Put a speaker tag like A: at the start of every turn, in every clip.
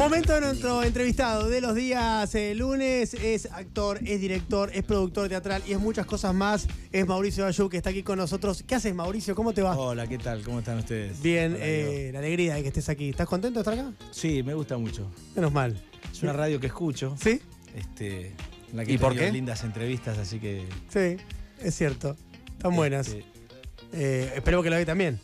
A: Momento de nuestro entrevistado de los días eh, lunes. Es actor, es director, es productor teatral y es muchas cosas más. Es Mauricio Ayú que está aquí con nosotros. ¿Qué haces, Mauricio? ¿Cómo te va?
B: Hola, ¿qué tal? ¿Cómo están ustedes?
A: Bien,
B: Hola,
A: eh, la alegría de que estés aquí. ¿Estás contento de estar acá?
B: Sí, me gusta mucho.
A: Menos mal.
B: Es una radio que escucho.
A: ¿Sí?
B: Este, en la que
A: ¿Y por qué?
B: lindas entrevistas, así que.
A: Sí, es cierto. Están buenas.
B: este,
A: Eh, espero que la veas también.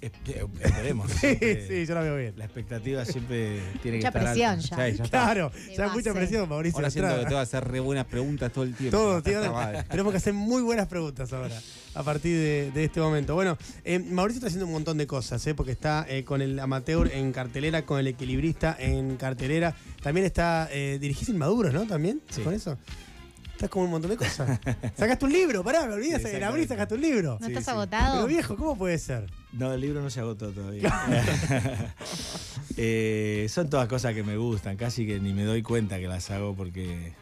B: Esp- esperemos.
A: Sí, sí, yo la veo bien.
B: La expectativa siempre tiene
C: Mucha
B: que estar
C: presión
B: alta.
C: ya.
B: Sí, está.
A: Claro,
C: De
A: ya mucha presión, Mauricio.
D: Ahora siento que te voy a hacer re buenas preguntas todo el tiempo.
A: Todo, tío.
D: Está.
A: Tenemos que hacer muy buenas preguntas ahora, a partir de, de este momento. Bueno, eh, Mauricio está haciendo un montón de cosas, ¿eh? porque está eh, con el amateur en cartelera, con el equilibrista en cartelera. También está, eh, dirigís Inmaduros, ¿no? También,
B: Sí.
A: con eso. Estás con un montón de cosas. sacaste un libro, pará, me olvidé,
B: Sí,
A: abril sacaste un libro.
C: ¿No
B: Sí,
C: estás
B: sí.
C: agotado?
A: Pero viejo, ¿cómo puede ser?
B: No, el libro no se agotó todavía. Eh, son todas cosas que me gustan, casi que ni me doy cuenta que las hago porque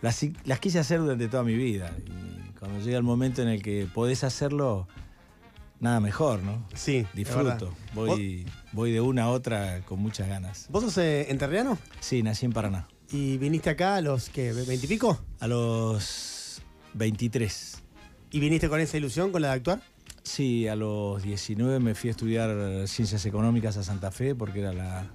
B: las, las quise hacer durante toda mi vida. Y cuando llega el momento en el que podés hacerlo, nada mejor, ¿no?
A: Sí.
B: Disfruto. Voy, voy de una a otra con muchas ganas.
A: ¿Vos sos eh, enterriano?
B: Sí, nací en Paraná.
A: ¿Y viniste acá a los, qué, veintipico?
B: A los 23.
A: ¿Y viniste con esa ilusión, con la de actuar?
B: Sí, a los 19 me fui a estudiar Ciencias Económicas a Santa Fe porque era la,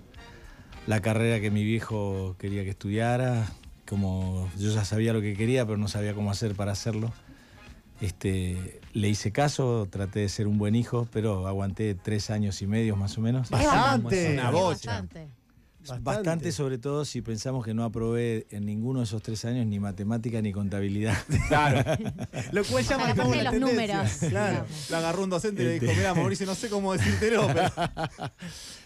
B: la carrera que mi viejo quería que estudiara. Como yo ya sabía lo que quería, pero no sabía cómo hacer para hacerlo. Este, le hice caso, traté de ser un buen hijo, pero aguanté tres años y medio más o menos.
A: Bastante.
D: Una bocha.
C: Bastante.
B: Bastante. sobre todo si pensamos que no aprobé en ninguno de esos tres años ni matemática ni contabilidad.
D: Claro.
A: Lo cual ya
C: A la
A: marcaba
C: parte de
A: una
C: los
A: tendencia.
C: números.
A: Claro.
D: Lo agarró un docente y le dijo,
B: Este.
D: mira, Mauricio, no sé cómo decírtelo, pero...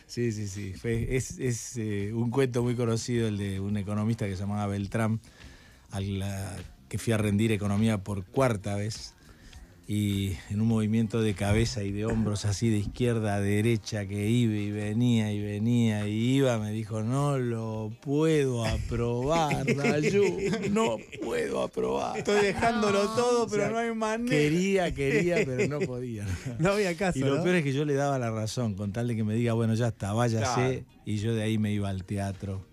B: Sí, sí, sí. Fue- es es, eh, un cuento muy conocido, el de un economista que se llamaba Beltrán, al la- que fui a rendir economía por cuarta vez. Y en un movimiento de cabeza y de hombros así de izquierda a derecha que iba y venía y venía y iba, me dijo, no lo puedo aprobar, Dayu, no puedo aprobar.
D: Estoy dejándolo
C: No.
D: todo, pero
B: O sea,
D: no hay manera.
B: Quería, quería, pero no podía.
A: No había caso.
B: Y lo
A: ¿no?
B: peor es que yo le daba la razón, con tal de que me diga, bueno, ya está, váyase.
D: Claro.
B: Y yo de ahí me iba al teatro.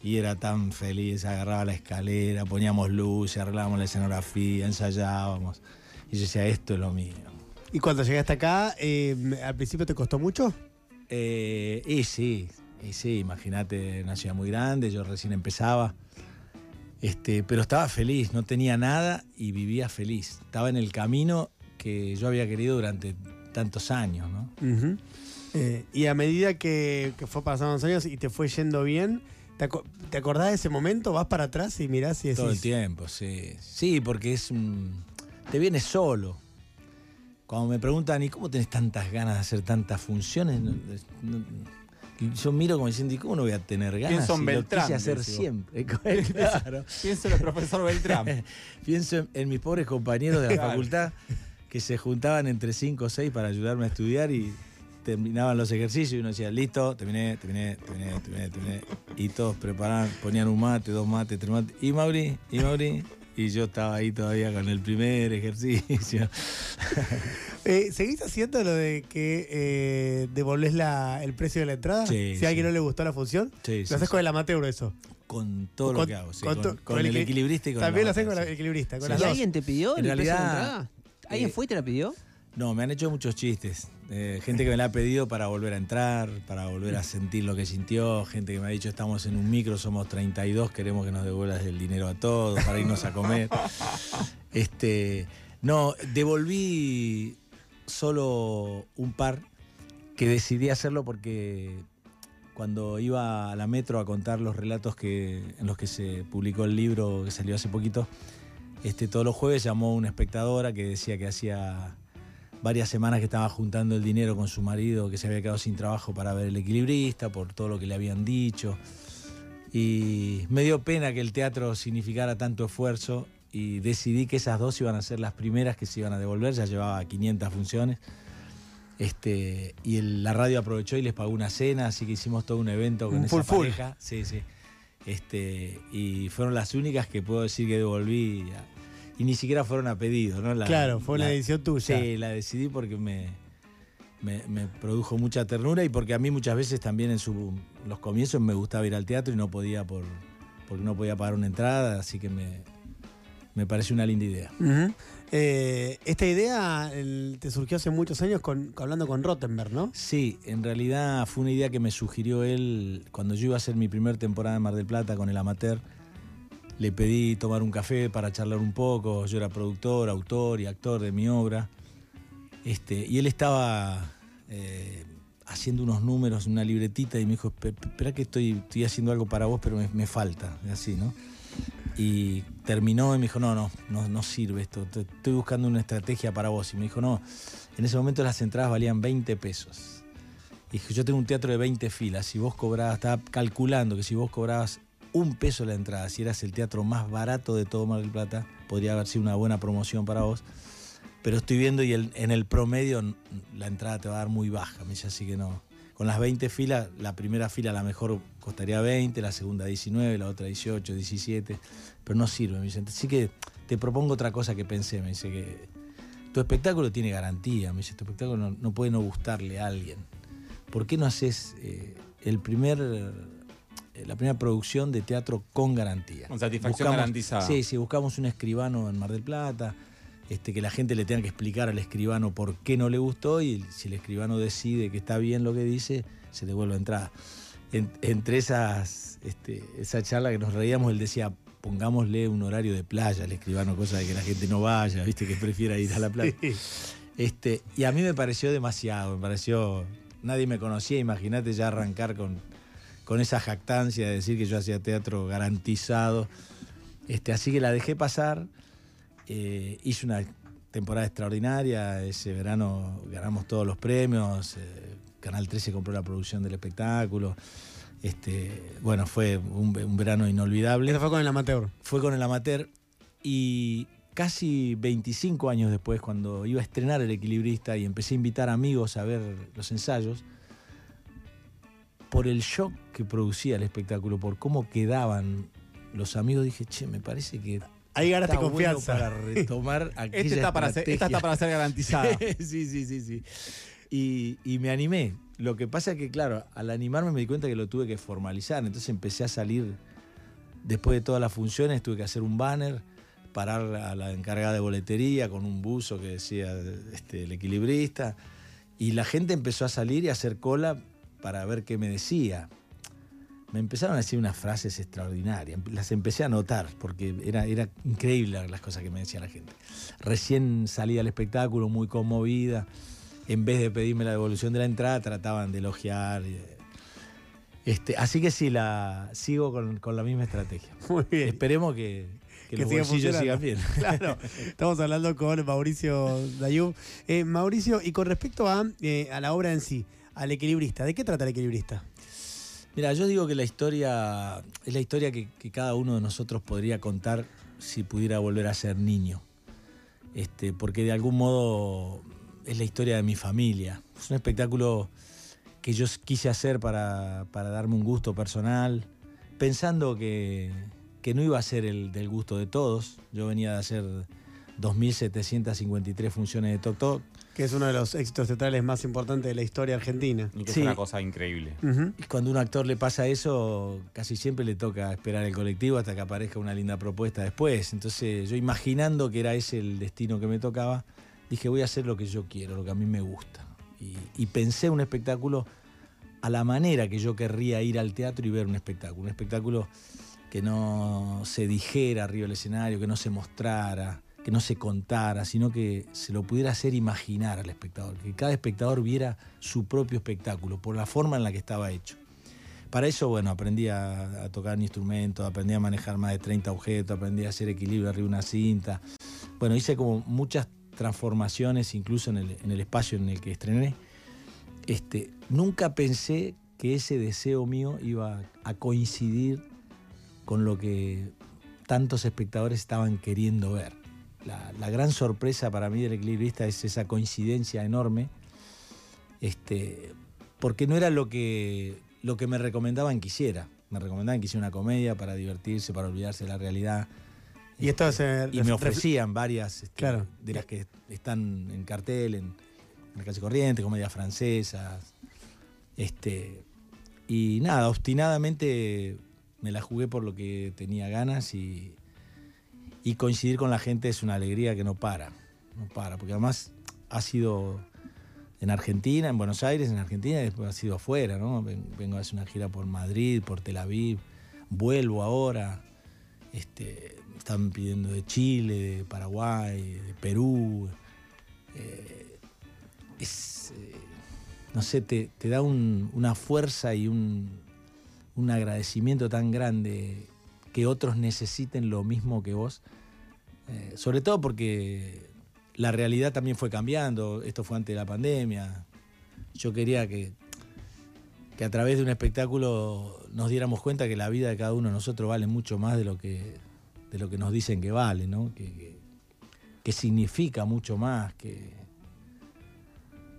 B: Y era tan feliz, agarraba la escalera, poníamos luces, arreglábamos la escenografía, ensayábamos. Y yo decía, esto es lo mío.
A: ¿Y cuando llegaste acá, eh, al principio te costó mucho?
B: Eh, y sí, y sí, imagínate, una ciudad muy grande, yo recién empezaba. Este, pero estaba feliz, no tenía nada y vivía feliz. Estaba en el camino que yo había querido durante tantos años, ¿no?
A: Eh, y a medida que, que fue pasando los años y te fue yendo bien, ¿te, te acordás de ese momento? ¿Vas para atrás y mirás y decís...
B: Todo el tiempo, sí. Sí, porque es un... Te vienes solo. Cuando me preguntan, ¿y cómo tenés tantas ganas de hacer tantas funciones? No- no- y yo miro como diciendo, ¿y cómo no voy a tener ganas?
D: Pienso en
B: si lo
D: Beltrán,
B: quise hacer siempre. claro.
D: Pienso en el profesor Beltrán.
B: Pienso en, en mis pobres compañeros de la facultad que se juntaban entre cinco o seis para ayudarme a estudiar y terminaban los ejercicios y uno decía, listo, terminé, terminé, terminé, terminé, terminé. Y todos preparaban, ponían un mate, dos mates, tres mates. ¿Y Mauri? ¿Y Mauri? Y yo estaba ahí todavía con el primer ejercicio.
A: Eh, ¿Seguís haciendo lo de que eh, devolvés la, el precio de la entrada?
B: Sí,
A: si a alguien
B: sí.
A: no le gustó la función.
B: Sí,
A: lo
B: sí,
A: haces
B: sí.
A: con el amateur eso.
B: Con todo lo que hago, sí,
A: con
B: con,
A: to-
B: con
A: con el
B: el
A: equi-
B: equilibrista y con
A: También lo
B: la
A: haces con el equilibrista. Con
B: Sí.
A: las
E: ¿Y
A: dos.
E: alguien te pidió
B: En
E: el precio de
B: realidad,
E: entrada? ¿Alguien
B: eh,
E: fue y te la pidió?
B: No, me han hecho muchos chistes. Eh, gente que me la ha pedido para volver a entrar, para volver a sentir lo que sintió. Gente que me ha dicho, estamos en un micro, somos 32, queremos que nos devuelvas el dinero a todos para irnos a comer. Este, no, devolví solo un par que decidí hacerlo porque cuando iba a la metro a contar los relatos que, en los que se publicó el libro que salió hace poquito, este, todos los jueves llamó una espectadora que decía que hacía varias semanas que estaba juntando el dinero con su marido, que se había quedado sin trabajo para ver el equilibrista, por todo lo que le habían dicho. Y me dio pena que el teatro significara tanto esfuerzo y decidí que esas dos iban a ser las primeras que se iban a devolver, ya llevaba 500 funciones. Este, y el- la radio aprovechó y les pagó una cena, así que hicimos todo un evento con
A: Un
B: esa
A: full full.
B: pareja. Sí, sí. Este, y fueron las únicas que puedo decir que devolví. Y ni siquiera fueron a pedido, ¿no? La-
A: Claro, fue una
B: la-
A: edición tuya.
B: Sí, la decidí porque me, me, me produjo mucha ternura y porque a mí muchas veces también en su, los comienzos me gustaba ir al teatro y no podía por, porque no podía pagar una entrada, así que me, me pareció una linda idea.
A: Eh, esta idea el- te surgió hace muchos años con, hablando con Rottenberg, ¿no?
B: Sí, en realidad fue una idea que me sugirió él cuando yo iba a hacer mi primer temporada en Mar del Plata con el amateur. Le pedí tomar un café para charlar un poco. Yo era productor, autor y actor de mi obra. Este, y él estaba eh, haciendo unos números en una libretita y me dijo, "Espe- espera que estoy, estoy haciendo algo para vos, pero me, falta. y Así, ¿no? Y terminó y me dijo, no, no, no, no sirve esto. Estoy buscando una estrategia para vos. Y me dijo, no, en ese momento las entradas valían 20 pesos. Y yo tengo un teatro de 20 filas. Si vos cobrabas, estaba calculando que si vos cobrabas un peso la entrada, si eras el teatro más barato de todo Mar del Plata, podría haber sido una buena promoción para vos. Pero estoy viendo y en el promedio la entrada te va a dar muy baja. Me dice, así que no. Con las 20 filas, la primera fila a la mejor costaría 20, la segunda 19, la otra 18, 17. Pero no sirve, me dice. Así que te propongo otra cosa que pensé. Me dice que tu espectáculo tiene garantía. Me dice, tu espectáculo no, puede no gustarle a alguien. ¿Por qué no haces eh, el primer, la primera producción de teatro con garantía?
D: Con satisfacción garantizada.
B: Sí, sí, buscamos un escribano en Mar del Plata, este, que la gente le tenga que explicar al escribano por qué no le gustó y si el escribano decide que está bien lo que dice, se devuelve entrada. En- entre esas, este, esa charla que nos reíamos, él decía, pongámosle un horario de playa al escribano, cosa de que la gente no vaya, viste, que prefiera ir a la playa. Este, y a mí me pareció demasiado, me pareció. Nadie me conocía, imagínate ya arrancar con, con esa jactancia de decir que yo hacía teatro garantizado. Este, así que la dejé pasar. eh, hice una temporada extraordinaria. Ese verano ganamos todos los premios. eh, Canal 13 compró la producción del espectáculo. Este, bueno, fue un, ve- un verano inolvidable
A: Eso fue con el amateur.
B: fue con el amateur y casi 25 años después, cuando iba a estrenar El Equilibrista y empecé a invitar amigos a ver los ensayos, por el shock que producía el espectáculo, por cómo quedaban los amigos, dije, che, me parece que
A: Ahí ganaste
B: está bueno
A: confianza.
B: para retomar aquella
D: Este está para ser, esta está para ser garantizada.
B: sí, sí, sí, sí. Y, y me animé. Lo que pasa es que, claro, al animarme me di cuenta que lo tuve que formalizar. Entonces empecé a salir, después de todas las funciones, tuve que hacer un banner, parar a la encargada de boletería con un buzo que decía este, el equilibrista. Y la gente empezó a salir y a hacer cola para ver qué me decía. Me empezaron a decir unas frases extraordinarias. Las empecé a notar porque era, era increíble las cosas que me decía la gente. Recién salí al espectáculo muy conmovida. En vez de pedirme la devolución de la entrada, trataban de elogiar. de- Este, así que sí, la, sigo con, con la misma estrategia.
A: Muy bien.
B: Esperemos que, que
A: Que
B: los
A: siga
B: bolsillos sigan bien.
A: Claro, estamos hablando con Mauricio Dayub. Eh, Mauricio, y con respecto a, eh, a la obra en sí, al equilibrista, ¿de qué trata el equilibrista?
B: Mira, yo digo que la historia es la historia que, cada uno de nosotros podría contar si pudiera volver a ser niño. Este, porque de algún modo es la historia de mi familia. Es un espectáculo que yo quise hacer para, para darme un gusto personal, pensando que, que no iba a ser el del gusto de todos. Yo venía de hacer 2.753 funciones de Tok Tok.
A: Que es uno de los éxitos teatrales más importantes de la historia argentina.
D: Y que
B: Sí.
D: es una cosa increíble.
B: Y cuando a un actor le pasa eso, casi siempre le toca esperar el colectivo hasta que aparezca una linda propuesta después. Entonces, yo imaginando que era ese el destino que me tocaba, dije, voy a hacer lo que yo quiero, lo que a mí me gusta. Y, y pensé un espectáculo a la manera que yo querría ir al teatro y ver un espectáculo. Un espectáculo que no se dijera arriba del escenario, que no se mostrara, que no se contara, sino que se lo pudiera hacer imaginar al espectador, que cada espectador viera su propio espectáculo por la forma en la que estaba hecho. Para eso, bueno, aprendí a, a tocar instrumentos, aprendí a manejar más de 30 objetos, aprendí a hacer equilibrio arriba de una cinta. Bueno, hice como muchas transformaciones, incluso en el, en el espacio en el que estrené. Este, nunca pensé que ese deseo mío iba a coincidir con lo que tantos espectadores estaban queriendo ver. La, la gran sorpresa para mí del equilibrista es esa coincidencia enorme, este, porque no era lo que, lo que me recomendaban que hiciera. Me recomendaban que hiciera una comedia para divertirse, para olvidarse de la realidad.
A: Y esto es...
B: Y me ofrecían varias este,
A: Claro.
B: de las que están en cartel, en, en la calle corriente, comedias francesas. Este, y nada, obstinadamente me la jugué por lo que tenía ganas y, y coincidir con la gente es una alegría que no para, no para, porque además ha sido en Argentina, en Buenos Aires, en Argentina, y después ha sido afuera, ¿no? Ven- Vengo a hacer una gira por Madrid, por Tel Aviv, vuelvo ahora. Este, están pidiendo de Chile, de Paraguay, de Perú. Eh, es, eh, no sé, te, da un- una fuerza y un, un agradecimiento tan grande que otros necesiten lo mismo que vos. Eh, sobre todo porque la realidad también fue cambiando. Esto fue antes de la pandemia. Yo quería que, que a través de un espectáculo nos diéramos cuenta que la vida de cada uno de nosotros vale mucho más de lo que, de lo que nos dicen que vale, ¿no? Que, que- significa mucho más, que,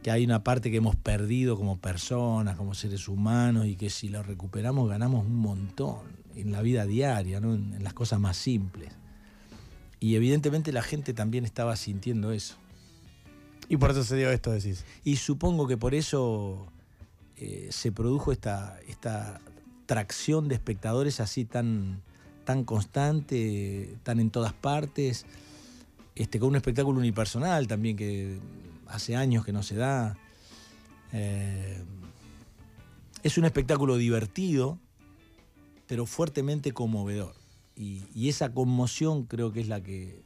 B: que hay una parte que hemos perdido como personas, como seres humanos, y que si lo recuperamos ganamos un montón en la vida diaria, ¿no? en, en las cosas más simples. Y evidentemente la gente también estaba sintiendo eso.
A: Y por eso se dio esto, decís.
B: Y supongo que por eso eh, se produjo esta, esta tracción de espectadores así tan, tan constante, tan en todas partes, este, con un espectáculo unipersonal también que hace años que no se da. Eh, es un espectáculo divertido, pero fuertemente conmovedor. Y, y esa conmoción creo que es la que,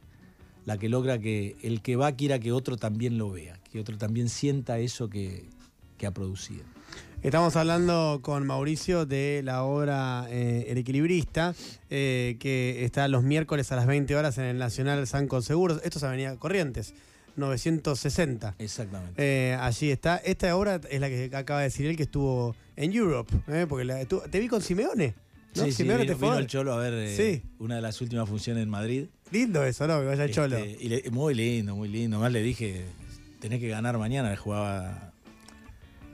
B: la que logra que el que va quiera que otro también lo vea, que otro también sienta eso que, que ha producido.
A: Estamos hablando con Mauricio de la obra eh, El Equilibrista, eh, que está los miércoles a las 20 horas en el Nacional San Seguros. Esto es Avenida Corrientes, 960.
B: Exactamente.
A: Eh, allí está. Esta obra es la que acaba de decir él que estuvo en Europe, porque la- estuvo- te vi con Simeone. ¿No?
B: Sí, sí, vino,
A: te
B: vino el Cholo a ver eh,
A: Sí.
B: una de las últimas funciones en Madrid.
A: Lindo eso, ¿no? Que vaya el Cholo.
B: Este, y le- muy lindo, muy lindo. Más le dije, tenés que ganar mañana. Le jugaba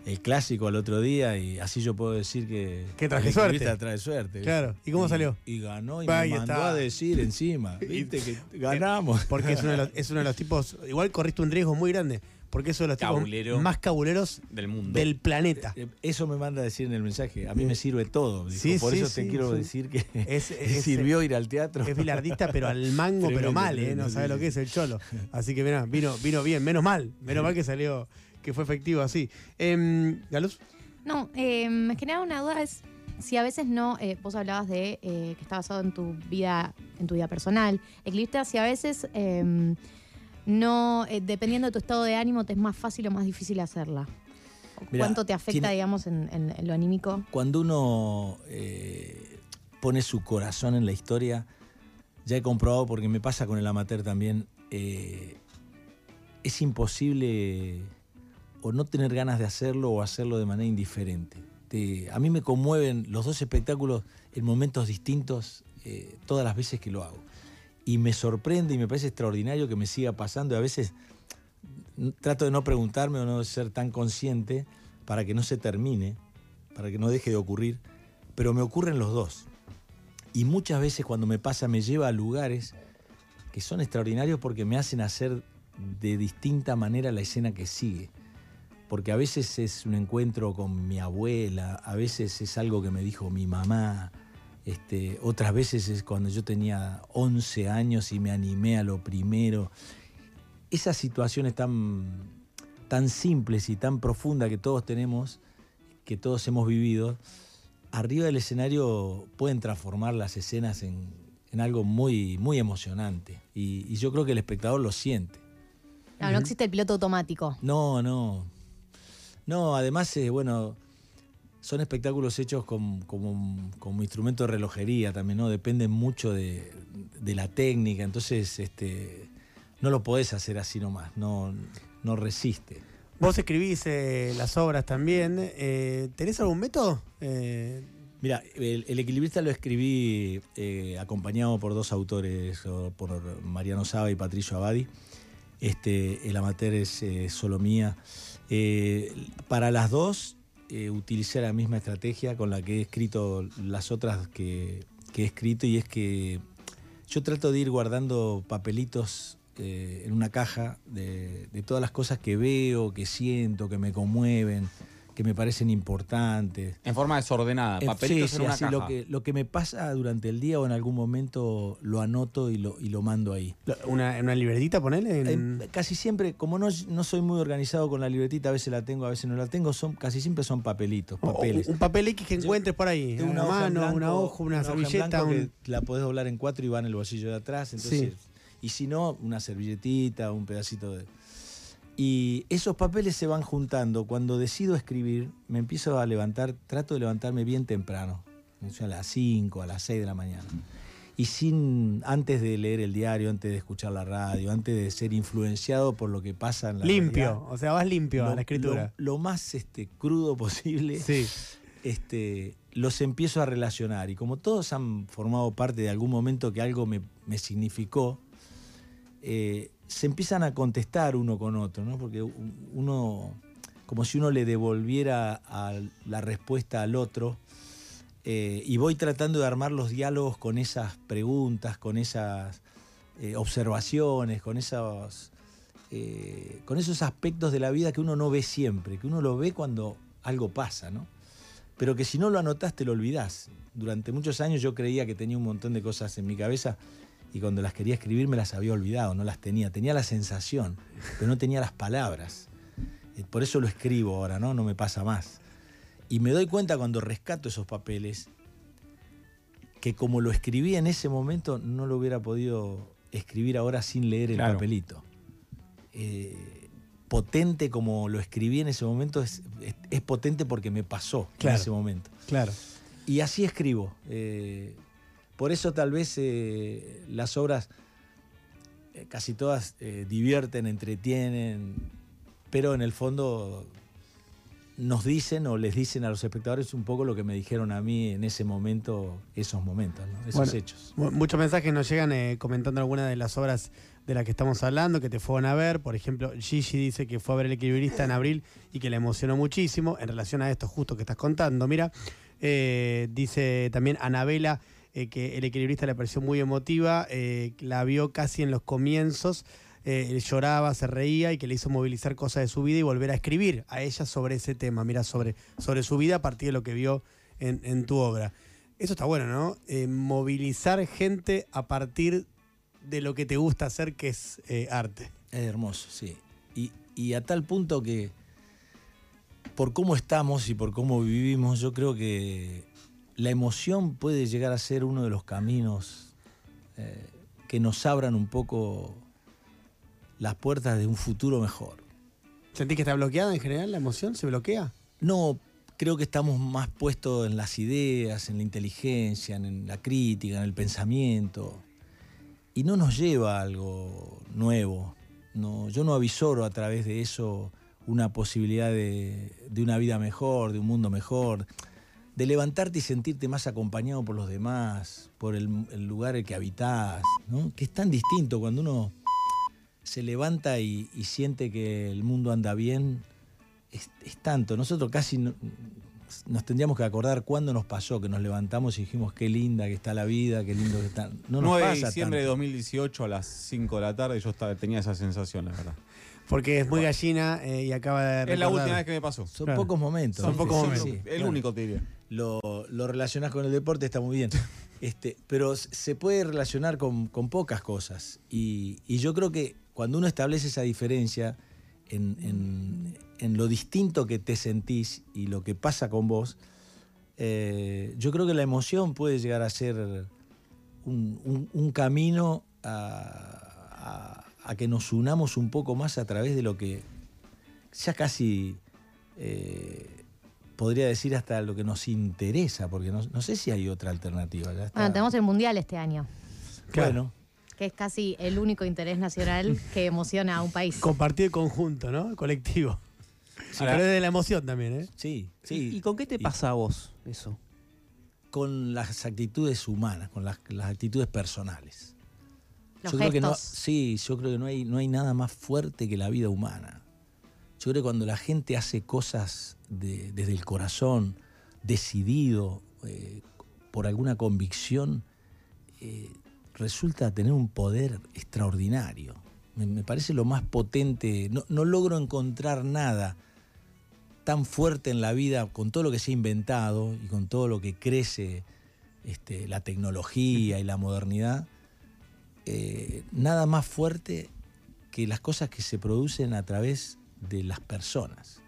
B: el clásico al otro día y así yo puedo decir que...
A: Que traje suerte.
B: trae suerte.
A: Claro. ¿Y cómo salió?
B: Y ganó y me mandó
A: está.
B: a decir encima. Viste que ganamos.
A: Porque es uno, de los, es uno de los tipos. Igual corriste un riesgo muy grande. Porque es uno de los
D: Cabulero.
A: tipos más cabuleros
D: Del mundo.
A: del planeta.
B: Eh, Eso me manda a decir en el mensaje. A mí me sirve todo. dijo. Por
A: sí,
B: eso
A: sí,
B: te quiero
A: sí.
B: decir que
A: Es- es-
B: sirvió ir al teatro.
A: Es bilardista, pero al mango, pero
B: Tremendo,
A: mal, ¿eh? No sabe lo que es el cholo. Así que mirá, vino, vino bien, menos mal. Menos mal que salió, que fue efectivo así. Em, ¿Galuz?
C: No, eh, me genera una duda es si a veces no, eh, vos hablabas de eh, que está basado en tu vida, en tu vida personal, equilibristas, si a veces eh, no, eh, dependiendo de tu estado de ánimo, te es más fácil o más difícil hacerla. ¿O
B: Mirá,
C: ¿Cuánto te afecta,
B: tiene-
C: digamos, en, en- en lo anímico?
B: Cuando uno eh, pone su corazón en la historia, ya he comprobado, porque me pasa con el amateur también, eh, es imposible o no tener ganas de hacerlo o hacerlo de manera indiferente. Te- a mí me conmueven los dos espectáculos en momentos distintos eh, todas las veces que lo hago. Y me sorprende y me parece extraordinario que me siga pasando. Y a veces n- trato de no preguntarme o no ser tan consciente para que no se termine, para que no deje de ocurrir, pero me ocurren los dos. Y muchas veces cuando me pasa me lleva a lugares que son extraordinarios porque me hacen hacer de distinta manera la escena que sigue. Porque a veces es un encuentro con mi abuela, a veces es algo que me dijo mi mamá, este, otras veces es cuando yo tenía 11 años y me animé a lo primero. Esas situaciones tan, tan simples y tan profundas que todos tenemos, que todos hemos vivido, arriba del escenario pueden transformar las escenas en, en algo muy, muy emocionante. Y, y yo creo que el espectador lo siente.
C: No, no existe el piloto automático.
B: No, no. No, además, eh, bueno, son espectáculos hechos con- como, como instrumento de relojería también, ¿no? Dependen mucho de, de la técnica, entonces este, no lo podés hacer así nomás, no, no resiste.
A: Vos escribís eh, las obras también. eh, ¿Tenés algún método? Eh,
B: Mira, el, el equilibrista lo escribí eh, acompañado por dos autores, por Mariano Saba y Patricio Abadi. Este, el amateur es solo mía. Para las dos eh, utilicé la misma estrategia con la que he escrito las otras que, que he escrito y es que yo trato de ir guardando papelitos eh, en una caja de, de todas las cosas que veo, que siento, que me conmueven, que me parecen importantes.
D: En forma desordenada, papelitos
B: sí,
D: en
B: sí,
D: una
B: así
D: caja.
B: Lo que, lo que me pasa durante el día o en algún momento lo anoto y lo, y lo mando ahí.
A: Una, una libretita, ponele. en-
B: Eh, casi siempre, como no, no soy muy organizado con la libretita, a veces la tengo, a veces no la tengo, son, casi siempre son papelitos,
A: o- o
B: papeles.
A: un papel X que encuentres por ahí. Una, mano,
B: blanco,
A: una hoja, una,
B: en
A: servilleta.
B: blanco
A: un-
B: que la podés doblar en cuatro y va en el bolsillo de atrás. Entonces, Y si no, una servilletita, un pedacito de. Y esos papeles se van juntando. Cuando decido escribir, me empiezo a levantar, trato de levantarme bien temprano. a las 5, a las 6 de la mañana. Y sin, antes de leer el diario, antes de escuchar la radio, antes de ser influenciado por lo que pasa en la
A: limpio.
B: realidad,
A: O sea, vas limpio a la escritura.
B: Lo, lo más este, crudo posible
A: sí.
B: este, los empiezo a relacionar. Y como todos han formado parte de algún momento que algo me, me significó, eh, se empiezan a contestar uno con otro, ¿no? Porque uno, como si uno le devolviera la respuesta al otro, eh, y voy tratando de armar los diálogos con esas preguntas, con esas eh, observaciones, con esos, eh, con esos aspectos de la vida que uno no ve siempre, que uno lo ve cuando algo pasa, ¿no? Pero que si no lo anotás te lo olvidás. Durante muchos años yo creía que tenía un montón de cosas en mi cabeza y cuando las quería escribir me las había olvidado, no las tenía. Tenía la sensación, pero no tenía las palabras. Por eso lo escribo ahora, ¿no? No me pasa más. Y me doy cuenta cuando rescato esos papeles que como lo escribí en ese momento no lo hubiera podido escribir ahora sin leer el
D: Claro.
B: papelito. Eh, potente como lo escribí en ese momento es, es- es potente porque me pasó
A: Claro.
B: en ese momento.
A: Claro.
B: Y así escribo. eh, por eso tal vez eh, las obras, eh, casi todas, eh, divierten, entretienen, pero en el fondo nos dicen o les dicen a los espectadores un poco lo que me dijeron a mí en ese momento, esos momentos, ¿no? esos
A: Bueno,
B: hechos.
A: Mu- Muchos mensajes nos llegan eh, comentando algunas de las obras de las que estamos hablando, que te fueron a ver. Por ejemplo, Gigi dice que fue a ver El Equilibrista en abril y que le emocionó muchísimo en relación a esto justo que estás contando. Mira, eh, dice también Anabela eh, que El Equilibrista le pareció muy emotiva, eh, la vio casi en los comienzos. eh, él lloraba, se reía y que le hizo movilizar cosas de su vida y volver a escribir a ella sobre ese tema, mira, sobre, sobre su vida a partir de lo que vio en, en tu obra. Eso está bueno, ¿no? Movilizar gente a partir de lo que te gusta hacer, que es arte.
B: Es hermoso, sí. Y, y a tal punto que por cómo estamos y por cómo vivimos, yo creo que la emoción puede llegar a ser uno de los caminos eh, que nos abran un poco las puertas de un futuro mejor.
A: ¿Sentís que está bloqueada en general la emoción? ¿Se bloquea?
B: No, creo que estamos más puestos en las ideas, en la inteligencia, en la crítica, en el pensamiento. Y no nos lleva a algo nuevo. No, yo no avisoro a través de eso una posibilidad de, de una vida mejor, de un mundo mejor, de levantarte y sentirte más acompañado por los demás, por el, el lugar en el que habitás, ¿no? que es tan distinto cuando uno se levanta y, y siente que el mundo anda bien, es, es tanto. Nosotros casi no- nos tendríamos que acordar cuándo nos pasó, que nos levantamos y dijimos qué linda que está la vida, qué lindo que está. No nos
D: 9 de
B: pasa
D: diciembre de
B: tanto.
D: 2018 a las 5 de la tarde yo estaba- tenía esa sensación, la verdad.
A: Porque es muy gallina eh, y acaba de
D: Es la
A: recordar.
D: última vez que me pasó.
B: Son
A: Claro.
B: pocos momentos.
A: Son pocos
B: Sí,
A: momentos.
B: sí,
D: El
B: claro.
D: único, te diría.
B: Lo, lo relacionás con el deporte, está muy bien. Este, pero se puede relacionar con, con pocas cosas. Y, y yo creo que cuando uno establece esa diferencia en, en- en lo distinto que te sentís y lo que pasa con vos, eh, yo creo que la emoción puede llegar a ser un, un- un camino a, a- a que nos unamos un poco más a través de lo que ya casi eh, podría decir hasta lo que nos interesa, porque no, no sé si hay otra alternativa. ya está.
C: Bueno, tenemos el Mundial este año,
B: Bueno,
C: que es casi el único interés nacional que emociona a un país.
A: Compartido y conjunto, ¿no? Colectivo.
D: Ahora-
A: Pero es de la emoción también, ¿eh?
B: sí, sí.
E: ¿Y con qué te
B: Y-
E: pasa a vos eso?
B: Con las actitudes humanas, con las, las actitudes personales.
C: Los
B: yo creo que no, sí, yo creo que no hay, no hay nada más fuerte que la vida humana. Yo creo que cuando la gente hace cosas de- desde el corazón, decidido, eh, por alguna convicción, eh, resulta tener un poder extraordinario. me, parece lo más potente. No, no logro encontrar nada tan fuerte en la vida con todo lo que se ha inventado y con todo lo que crece este, la tecnología y la modernidad. eh, nada más fuerte que las cosas que se producen a través de las personas.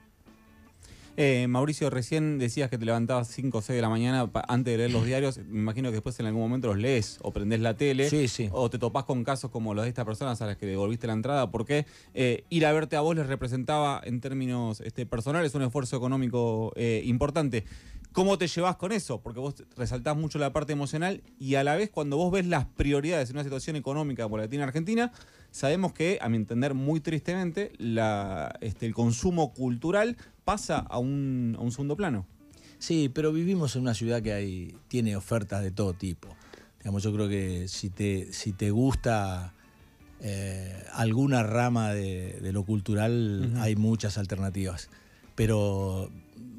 D: Eh, Mauricio, recién decías que te levantabas 5 o 6 de la mañana antes de leer los diarios. Me imagino que después en algún momento los lees o prendés la tele.
B: Sí, sí.
D: O te topás con casos como los de estas personas a las que devolviste la entrada. Porque eh, ir a verte a vos les representaba, en términos este, personales, un esfuerzo económico eh, importante. ¿Cómo te llevas con eso? Porque vos resaltás mucho la parte emocional y a la vez cuando vos ves las prioridades en una situación económica como la que tiene Argentina, sabemos que, a mi entender muy tristemente, la, este, el consumo cultural pasa a un, a un segundo plano.
B: Sí, pero vivimos en una ciudad que hay, tiene ofertas de todo tipo. Digamos, yo creo que si te, si te gusta eh, alguna rama de, de lo cultural, hay muchas alternativas. Pero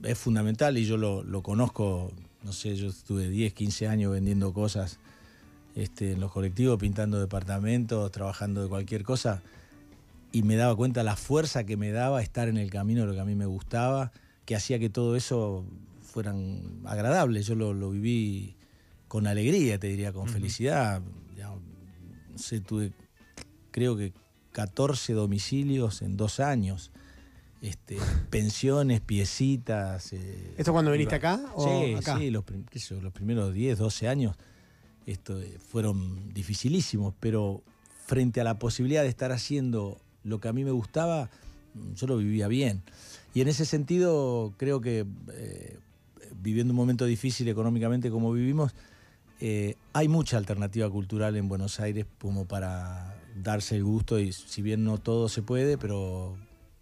B: es fundamental y yo lo, lo conozco, no sé, yo estuve 10, 15 años vendiendo cosas este, en los colectivos, pintando departamentos, trabajando de cualquier cosa y me daba cuenta la fuerza que me daba estar en el camino de lo que a mí me gustaba, que hacía que todo eso fueran agradables. Yo lo, lo viví con alegría, te diría, con felicidad. Ya, no sé, tuve creo que 14 domicilios en dos años. Este, pensiones, piecitas. eh,
A: ¿Esto cuando viniste acá o
B: sí,
A: acá?
B: sí, los, prim- qué sé yo, los primeros 10, 12 años esto, eh, fueron dificilísimos, pero frente a la posibilidad de estar haciendo lo que a mí me gustaba, mm, yo lo vivía bien. Y en ese sentido, creo que eh, viviendo un momento difícil económicamente como vivimos, eh, hay mucha alternativa cultural en Buenos Aires como para darse el gusto y si bien no todo se puede, pero,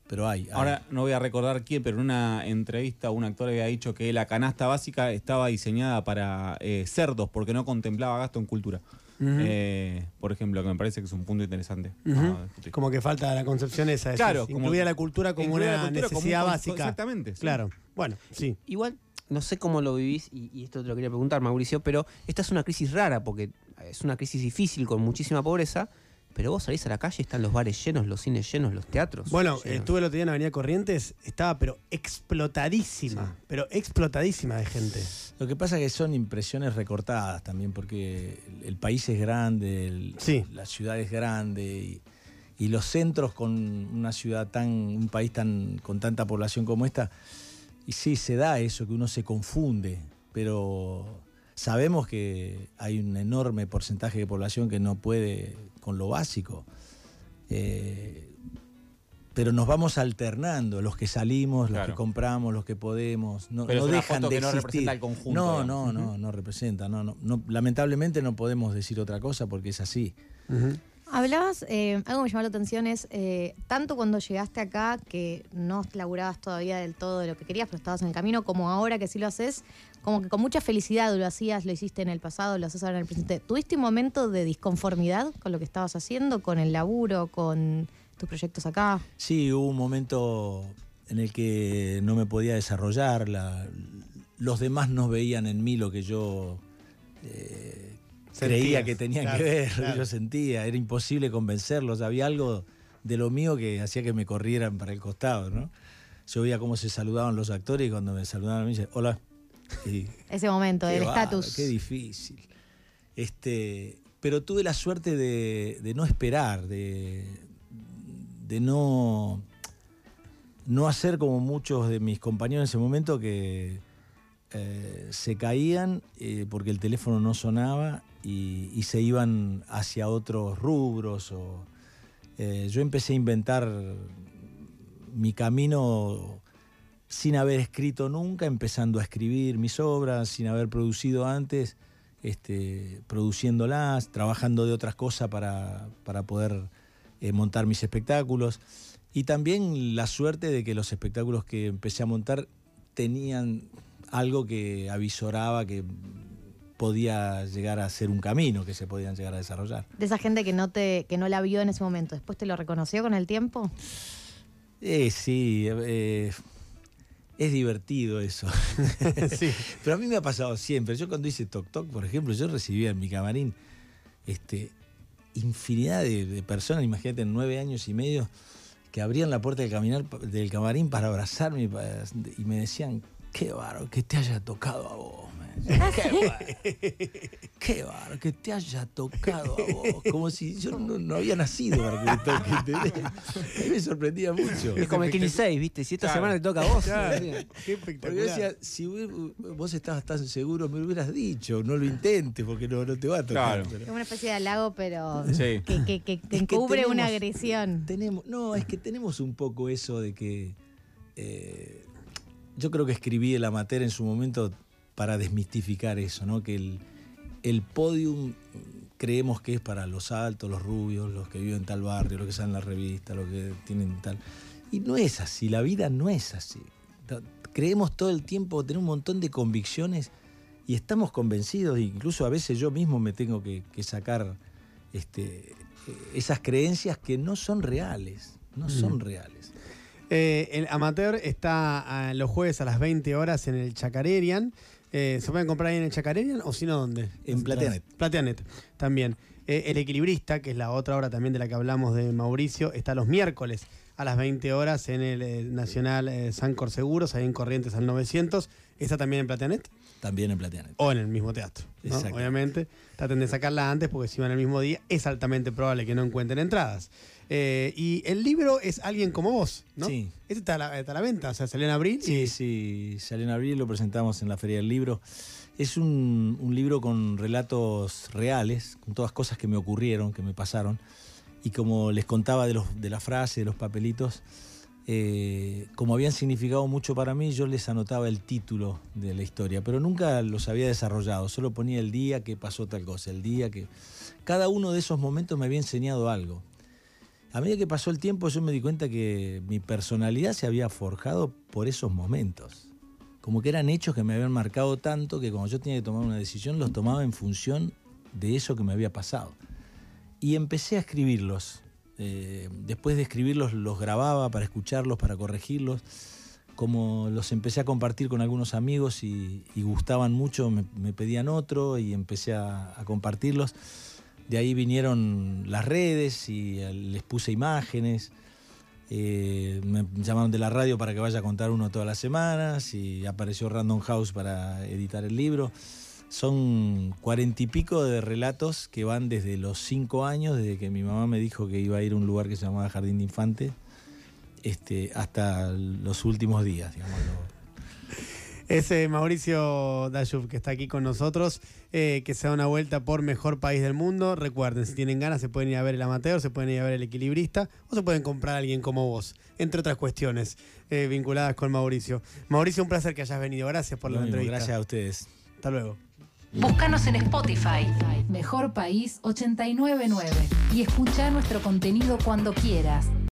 B: pero hay. hay.
D: Ahora no voy a recordar quién, pero en una entrevista un actor había dicho que la canasta básica estaba diseñada para eh, cerdos porque no contemplaba gasto en cultura. Eh, por ejemplo, que me parece que es un punto interesante. Discutir.
A: Como que falta la concepción esa,
D: Claro, como-
A: incluir a la cultura como una
D: la cultura como un
A: necesidad básica.
D: exactamente, sí.
A: Claro. Bueno, sí.
E: Igual, no sé cómo lo vivís, y, y esto te lo quería preguntar, Mauricio, pero esta es una crisis rara, porque es una crisis difícil con muchísima pobreza, pero vos salís a la calle, están los bares llenos, los cines llenos, los teatros.
A: Bueno,
E: llenos.
A: estuve el otro día en Avenida Corrientes, estaba pero explotadísima,
E: Sí.
A: pero explotadísima de gente.
B: Lo que pasa es que son impresiones recortadas también, porque el, el país es grande, el-
A: Sí.
B: la ciudad es grande y, y los centros con una ciudad tan, un país tan con tanta población como esta, y sí se da eso que uno se confunde, pero sabemos que hay un enorme porcentaje de población que no puede con lo básico. Eh, pero nos vamos alternando, los que salimos, los
D: Claro.
B: que compramos, los que podemos, no,
D: Pero
B: no
D: es una
B: dejan
D: foto
B: de
D: que no
B: existir.
D: representa el conjunto,
B: No, no, no, no representa. No, no, no. Lamentablemente no podemos decir otra cosa porque es así.
C: Hablabas, eh, algo que me llamó la atención es, eh, tanto cuando llegaste acá, que no laburabas todavía del todo de lo que querías, pero estabas en el camino, como ahora que sí lo haces, como que con mucha felicidad lo hacías, lo hiciste en el pasado, lo haces ahora en el presente. ¿Tuviste un momento de disconformidad con lo que estabas haciendo, con el laburo, con tus proyectos acá?
B: Sí, hubo un momento en el que no me podía desarrollar, la- los demás no veían en mí lo que yo eh, creía que tenían
A: claro,
B: que ver,
A: claro.
B: yo sentía, era imposible convencerlos, había algo de lo mío que hacía que me corrieran para el costado, ¿no? Yo veía cómo se saludaban los actores y cuando me saludaban a mí, decía, hola. Y,
C: Ese momento,
B: Qué
C: el
B: bárbaro,
C: estatus.
B: Qué difícil. Este, pero tuve la suerte de, de no esperar, de, de no, no hacer como muchos de mis compañeros en ese momento que eh, se caían eh, porque el teléfono no sonaba y, se iban hacia otros rubros. Eh, yo empecé a inventar mi camino sin haber escrito nunca, empezando a escribir mis obras, sin haber producido antes, este, produciéndolas, trabajando de otras cosas para, para poder montar mis espectáculos. Y también la suerte de que los espectáculos que empecé a montar tenían algo que avisoraba que podía llegar a ser un camino que se podían llegar a desarrollar.
C: De esa gente que no, te, que no la vio en ese momento, ¿después te lo reconoció con el tiempo?
B: Eh, sí, eh, es divertido eso.
A: Sí.
B: Pero a mí me ha pasado siempre. Yo cuando hice Toc Toc, por ejemplo, yo recibía en mi camarín este, infinidad de, de personas, imagínate, en nueve años y medio, que abrían la puerta del, caminar, del camarín para abrazarme y me decían, qué baro, que te haya tocado a vos. me decían. Qué baro, qué baro, que te haya tocado a vos. Como si yo no, no había nacido para que me toque. A mí me sorprendía mucho.
E: Es como el 15, ¿viste? Si esta
D: Claro.
E: semana te toca a vos.
A: Claro, qué
B: Porque yo
A: espectacular.
B: decía, si vos estabas tan seguro, me lo hubieras dicho, no lo intentes porque no, no te va a tocar.
D: Claro.
B: pero-
C: Es una especie de halago, pero
D: Sí.
C: que, que, que-
B: Es que
C: encubre una agresión.
B: Tenemos, no, es que tenemos un poco eso de que eh, yo creo que escribí el amateur en su momento para desmistificar eso, ¿no? Que el, el podium mm, creemos que es para los altos, los rubios, los que viven en tal barrio, los que salen en la revista, los que tienen tal. Y no es así, la vida no es así. Creemos todo el tiempo, tenemos un montón de convicciones y estamos convencidos, incluso a veces yo mismo me tengo que, que sacar este, esas creencias que no son reales, no son reales.
A: Eh, el amateur está ah, los jueves a las 20 horas en el Chacarerian. Eh, ¿Se pueden comprar ahí en el Chacarerian o si no dónde?
B: En Plateanet.
A: Plateanet, también. Eh, el Equilibrista, que es la otra hora también de la que hablamos de Mauricio, está los miércoles a las 20 horas en el eh, Nacional eh, Sancor Seguros, ahí en Corrientes al 900. ¿Está también en Plateanet?
B: También en Plateanet.
A: O en el mismo teatro. ¿no?
B: Exacto.
A: Obviamente, traten de sacarla antes porque si van el mismo día es altamente probable que no encuentren entradas. Eh, y el libro es Alguien como vos, ¿no?
B: Sí.
A: Este está a la, está a la venta, o sea, salió en abril.
B: Sí,
A: y-
B: sí, salió en abril, lo presentamos en la Feria del Libro. Es un, un libro con relatos reales, con todas cosas que me ocurrieron, que me pasaron. Y como les contaba de, los, de la frase, de los papelitos, eh, como habían significado mucho para mí, yo les anotaba el título de la historia, pero nunca los había desarrollado, solo ponía el día que pasó tal cosa, el día que... Cada uno de esos momentos me había enseñado algo. A medida que pasó el tiempo yo me di cuenta que mi personalidad se había forjado por esos momentos. Como que eran hechos que me habían marcado tanto que cuando yo tenía que tomar una decisión los tomaba en función de eso que me había pasado. Y empecé a escribirlos. Eh, después de escribirlos los grababa para escucharlos, para corregirlos. Como los empecé a compartir con algunos amigos y, gustaban mucho, me, pedían otro y empecé a compartirlos. De ahí vinieron las redes y eh, les puse imágenes. Eh, me llamaron de la radio para que vaya a contar uno todas las semanas y apareció Random House para editar el libro. Son cuarenta y pico de relatos que van desde los cinco años, desde que mi mamá me dijo que iba a ir a un lugar que se llamaba Jardín de Infante, este, hasta los últimos días, digamos.
A: Es eh, Mauricio Dayuf que está aquí con nosotros, eh, que se da una vuelta por Mejor País del Mundo. Recuerden, si tienen ganas, se pueden ir a ver el amateur, se pueden ir a ver el equilibrista o se pueden comprar a alguien como vos, entre otras cuestiones eh, vinculadas con Mauricio. Mauricio, un placer que hayas venido. Gracias por
B: Lo
A: la
B: mismo,
A: entrevista.
B: gracias a ustedes.
A: Hasta luego.
F: Búscanos en Spotify. Mejor País 899 y escucha nuestro contenido cuando quieras